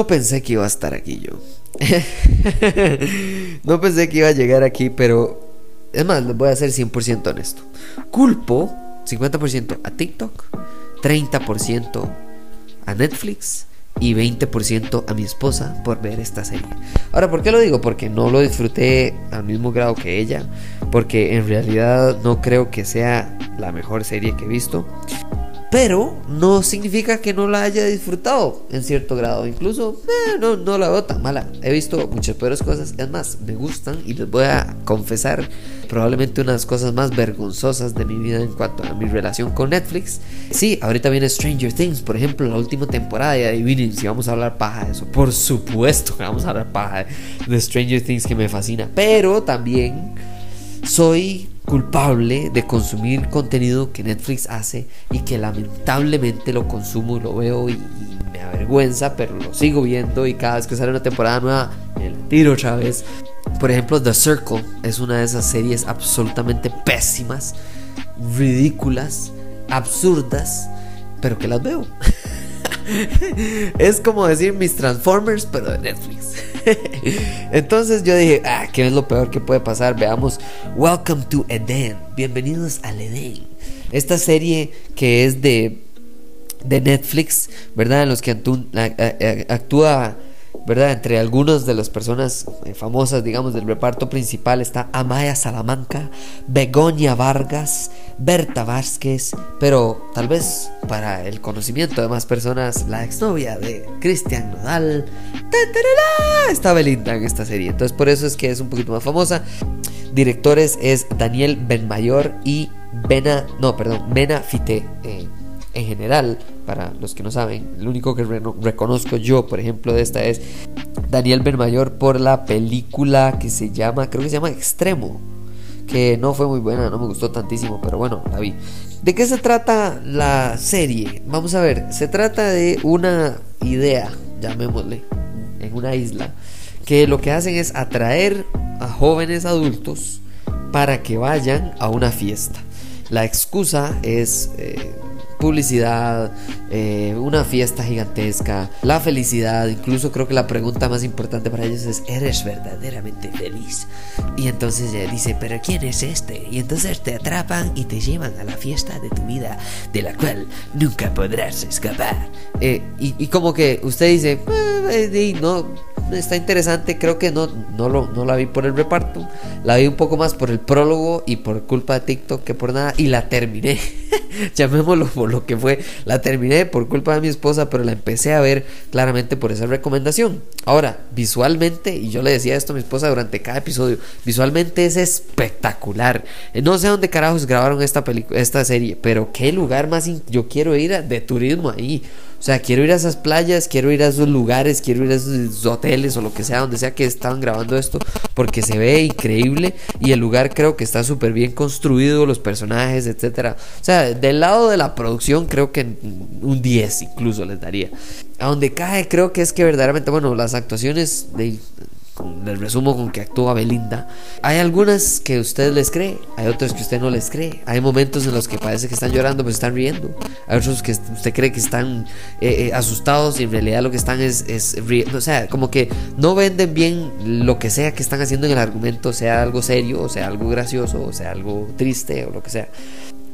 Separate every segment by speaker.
Speaker 1: No pensé que iba a estar aquí yo. no pensé que iba a llegar aquí, pero es más, les voy a ser 100% honesto. Culpo 50% a TikTok, 30% a Netflix y 20% a mi esposa por ver esta serie. Ahora, ¿por qué lo digo? Porque no lo disfruté al mismo grado que ella, porque en realidad no creo que sea la mejor serie que he visto. Pero no significa que no la haya disfrutado en cierto grado. Incluso eh, no, no la veo tan mala. He visto muchas peores cosas. Es más, me gustan y les voy a confesar probablemente unas cosas más vergonzosas de mi vida en cuanto a mi relación con Netflix. Sí, ahorita viene Stranger Things, por ejemplo, la última temporada. Y adivinen si vamos a hablar paja de eso. Por supuesto que vamos a hablar paja de Stranger Things que me fascina. Pero también soy culpable de consumir contenido que Netflix hace y que lamentablemente lo consumo y lo veo y, me avergüenza, pero lo sigo viendo y cada vez que sale una temporada nueva me la tiro otra vez. Por ejemplo, The Circle es una de esas series absolutamente pésimas, ridículas, absurdas, pero que las veo. es como decir mis Transformers, pero de Netflix. Entonces yo dije, ah, ¿qué es lo peor que puede pasar? Veamos Welcome to Eden. Bienvenidos al Eden. Esta serie que es de, de Netflix, ¿verdad? En los que actúa ¿verdad? Entre algunas de las personas eh, famosas, digamos, del reparto principal está Amaya Salamanca, Begoña Vargas, Berta Vázquez, pero tal vez para el conocimiento de más personas, la exnovia de Cristian Nodal, está Belinda en esta serie. Entonces por eso es que es un poquito más famosa. Directores es Daniel Benmayor y Bena, no, perdón, Mena Fite. Eh, en general, para los que no saben, el único que reconozco yo, por ejemplo, de esta es Daniel Benmayor por la película que se llama, creo que se llama Extremo, que no fue muy buena, no me gustó tantísimo, pero bueno, la vi. ¿De qué se trata la serie? Vamos a ver, se trata de una idea, llamémosle, en una isla, que lo que hacen es atraer a jóvenes adultos para que vayan a una fiesta. La excusa es... Eh, publicidad, eh, una fiesta gigantesca, la felicidad, incluso creo que la pregunta más importante para ellos es, ¿eres verdaderamente feliz? Y entonces dice, ¿pero quién es este? Y entonces te atrapan y te llevan a la fiesta de tu vida, de la cual nunca podrás escapar. Eh, y, como que usted dice, eh, no, está interesante, creo que no, no, lo, no la vi por el reparto, la vi un poco más por el prólogo y por culpa de TikTok que por nada, y la terminé. Llamémoslo por lo que fue. La terminé por culpa de mi esposa, pero la empecé a ver claramente por esa recomendación. Ahora, visualmente, y yo le decía esto a mi esposa durante cada episodio, visualmente es espectacular. No sé dónde carajos grabaron esta, esta serie, pero qué lugar más yo quiero ir de turismo ahí. O sea, quiero ir a esas playas, quiero ir a esos lugares, quiero ir a esos hoteles o lo que sea, donde sea que estaban grabando esto, porque se ve increíble y el lugar creo que está súper bien construido, los personajes, etcétera. O sea, del lado de la producción creo que un 10 incluso les daría. A donde cae creo que es que verdaderamente, bueno, las actuaciones de el resumo con que actúa Belinda. Hay algunas que usted les cree, hay otras que usted no les cree. Hay momentos en los que parece que están llorando, pero están riendo. Hay otros que usted cree que están eh, eh, asustados y en realidad lo que están es, es riendo. O sea, como que no venden bien lo que sea que están haciendo en el argumento, sea algo serio, o sea algo gracioso, o sea algo triste, o lo que sea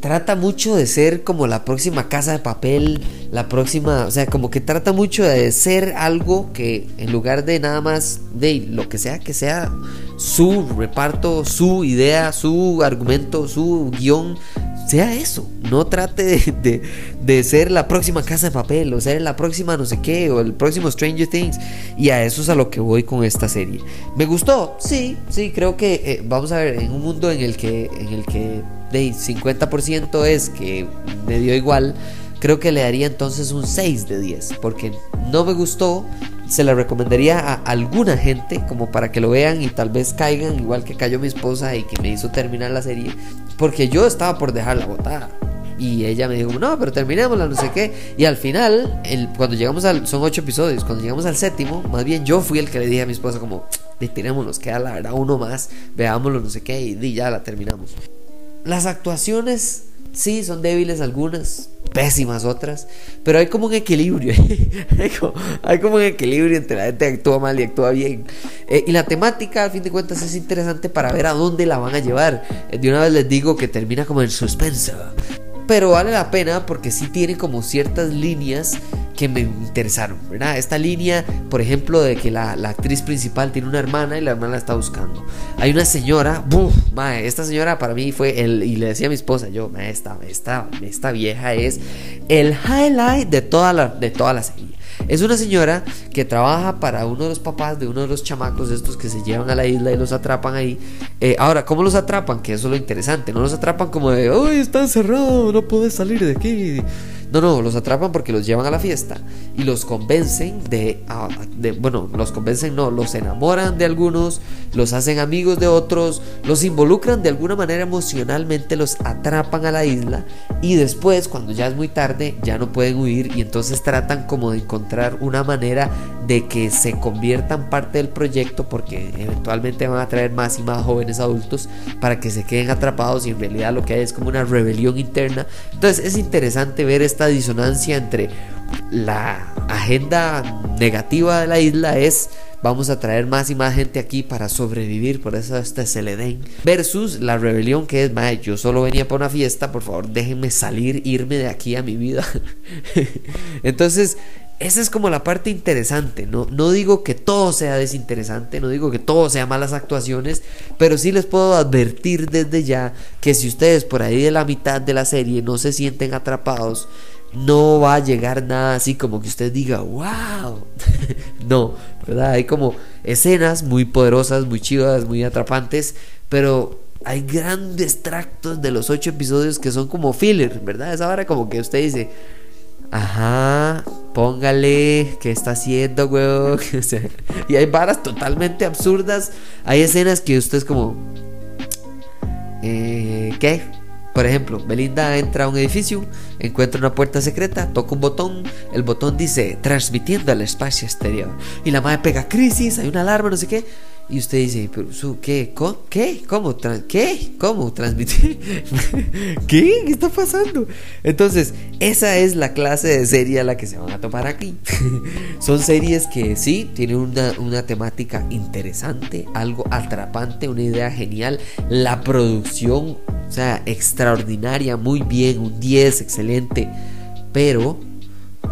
Speaker 1: trata mucho de ser como la próxima casa de papel, la próxima, o sea, como que trata mucho de ser algo que en lugar de nada más de lo que sea que sea su reparto, su idea, su argumento, su guion, sea eso. No trate de, de, ser la próxima casa de papel, o ser la próxima no sé qué, o el próximo Stranger Things. Y a eso es a lo que voy con esta serie. ¿Me gustó? Sí, sí, creo que eh, vamos a ver, en un mundo en el que, en el que de 50% es que me dio igual, creo que le daría entonces un 6 de 10, porque no me gustó se la recomendaría a alguna gente como para que lo vean y tal vez caigan igual que cayó mi esposa y que me hizo terminar la serie porque yo estaba por dejarla botada y ella me dijo, no, pero terminémosla, no sé qué. Y al final, cuando llegamos al, son ocho episodios, cuando llegamos al séptimo, más bien yo fui el que le dije a mi esposa como, tirémonos, queda la verdad uno más, veámoslo, no sé qué, y ya la terminamos. Las actuaciones, sí, son débiles algunas, pésimas otras, pero hay como un equilibrio, hay, como, un equilibrio entre la gente que actúa mal y actúa bien. Eh, y la temática, al fin de cuentas, es interesante para ver a dónde la van a llevar. Eh, de una vez les digo que termina como en suspenso pero vale la pena porque sí tiene como ciertas líneas que me interesaron, ¿verdad? Esta línea, por ejemplo, de que la, actriz principal tiene una hermana y la hermana la está buscando. Hay una señora, ¡bum! Mae, esta señora para mí fue el, y le decía a mi esposa, yo, mae, esta, esta, esta vieja es el highlight de toda la, de toda la serie. Es una señora que trabaja para uno de los papás de uno de los chamacos estos que se llevan a la isla y los atrapan ahí. Eh, ahora, ¿cómo los atrapan? Que eso es lo interesante. No los atrapan como de, ¡ay, está encerrado! No puedes salir de aquí. No, no, los atrapan porque los llevan a la fiesta y los convencen de, bueno, los convencen no, los enamoran de algunos, los hacen amigos de otros, los involucran de alguna manera emocionalmente, los atrapan a la isla y después, cuando ya es muy tarde, ya no pueden huir y entonces tratan como de encontrar una manera de que se conviertan parte del proyecto porque eventualmente van a traer más y más jóvenes adultos para que se queden atrapados y en realidad lo que hay es como una rebelión interna. Entonces es interesante ver esta disonancia entre la agenda negativa de la isla es vamos a traer más y más gente aquí para sobrevivir, por eso este es el Edén. Versus la rebelión que es, yo solo venía para una fiesta, por favor déjenme salir, irme de aquí a mi vida. Entonces, esa es como la parte interesante. No, no digo que todo sea desinteresante, no digo que todo sea malas actuaciones, pero sí les puedo advertir desde ya que si ustedes por ahí de la mitad de la serie no se sienten atrapados, no va a llegar nada así como que usted diga, wow. no, ¿verdad? Hay como escenas muy poderosas, muy chivas, muy atrapantes, pero hay grandes tractos de los ocho episodios que son como filler, ¿verdad? Esa hora como que usted dice, ajá, póngale, ¿qué está haciendo, weón? y hay varas totalmente absurdas. Hay escenas que usted es como, eh, ¿qué? Por ejemplo, Belinda entra a un edificio, encuentra una puerta secreta, toca un botón, el botón dice transmitiendo al espacio exterior. Y la madre pega crisis, hay una alarma, no sé qué. Y usted dice, pero su, ¿qué? ¿Cómo? ¿Qué? ¿Cómo? ¿Qué? ¿Cómo? ¿Transmitir? ¿Qué? ¿Qué está pasando? Entonces, esa es la clase de serie a la que se van a topar aquí. Son series que sí, tienen una, una temática interesante, algo atrapante, una idea genial. La producción, o sea, extraordinaria, muy bien, un 10, excelente. Pero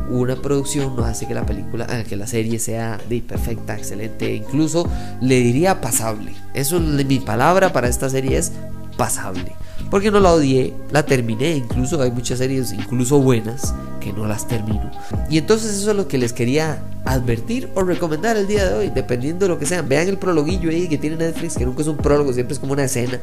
Speaker 1: una producción no hace que la película, eh, que la serie sea de perfecta, excelente, incluso le diría pasable. Eso es mi palabra para esta serie es pasable. Porque no la odié, la terminé, incluso hay muchas series incluso buenas que no las termino. Y entonces eso es lo que les quería advertir o recomendar el día de hoy, dependiendo de lo que sean. Vean el prologuillo ahí que tiene Netflix, que nunca es un prólogo, siempre es como una escena.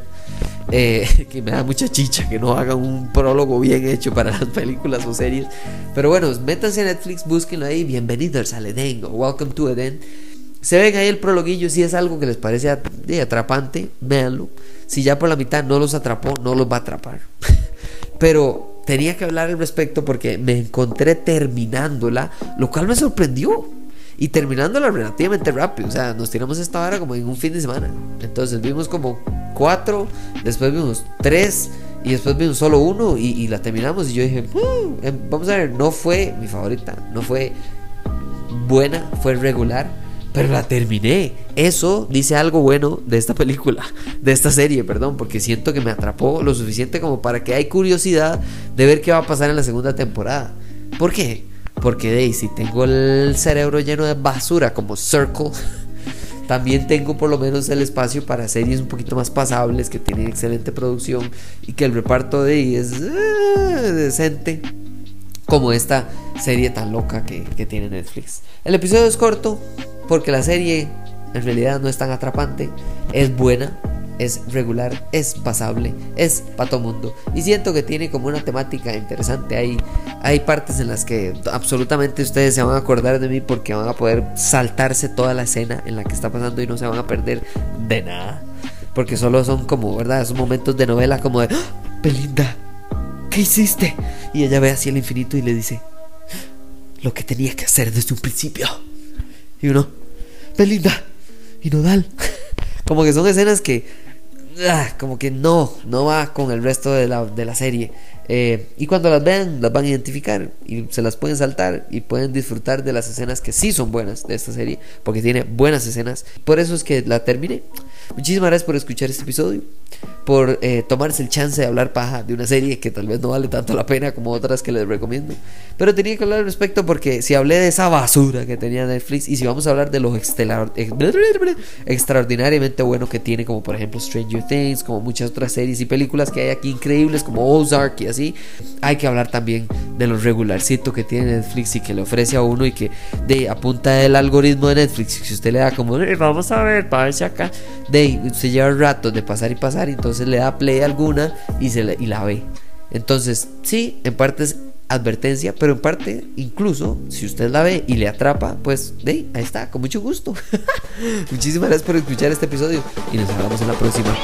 Speaker 1: Eh, que me da mucha chicha que no hagan un prólogo bien hecho para las películas o series. Pero bueno, métanse a Netflix, búsquenlo ahí. Bienvenidos al Eden o Welcome to Eden. Se ven ahí el prologuillo, si es algo que les parece atrapante, véanlo. Si ya por la mitad no los atrapó, no los va a atrapar. Pero tenía que hablar al respecto porque me encontré terminándola, lo cual me sorprendió. Y terminándola relativamente rápido. O sea, nos tiramos esta hora como en un fin de semana. Entonces vimos como cuatro, después vimos tres y después vimos solo uno y, la terminamos. Y yo dije, mm, em, vamos a ver, no fue mi favorita, no fue buena, fue regular pero la terminé. Eso dice algo bueno de esta película, de esta serie, perdón, porque siento que me atrapó lo suficiente como para que hay curiosidad de ver qué va a pasar en la segunda temporada. ¿Por qué? Porque Daisy, tengo el cerebro lleno de basura como Circle. También tengo por lo menos el espacio para series un poquito más pasables que tienen excelente producción y que el reparto de ahí es eh, decente como esta serie tan loca que, que tiene Netflix. El episodio es corto, porque la serie en realidad no es tan atrapante, es buena, es regular, es pasable, es para todo mundo. Y siento que tiene como una temática interesante. Hay, hay partes en las que absolutamente ustedes se van a acordar de mí porque van a poder saltarse toda la escena en la que está pasando y no se van a perder de nada. Porque solo son como, ¿verdad? Esos momentos de novela como de, ¡Ah! Belinda, ¿qué hiciste? Y ella ve hacia el infinito y le dice, lo que tenía que hacer desde un principio. Y uno, Belinda y Nodal. como que son escenas que, ah, como que no, no va con el resto de la, de la serie. Eh, y cuando las vean, las van a identificar y se las pueden saltar y pueden disfrutar de las escenas que sí son buenas de esta serie, porque tiene buenas escenas. Por eso es que la terminé. Muchísimas gracias por escuchar este episodio, por eh, tomarse el chance de hablar paja de una serie que tal vez no vale tanto la pena como otras que les recomiendo. Pero tenía que hablar al respecto porque si hablé de esa basura que tenía Netflix y si vamos a hablar de lo extraordinariamente bueno que tiene, como por ejemplo Stranger Things, como muchas otras series y películas que hay aquí increíbles, como Ozark y así, hay que hablar también de lo regularcito que tiene Netflix y que le ofrece a uno y que de apunta del algoritmo de Netflix, si usted le da como, vamos a ver, para ver si acá de se lleva rato de pasar y pasar, y entonces le da play alguna y, se y la ve. Entonces, sí, en parte es advertencia, pero en parte, incluso si usted la ve y le atrapa, pues ahí está, con mucho gusto. Muchísimas gracias por escuchar este episodio y nos vemos en la próxima.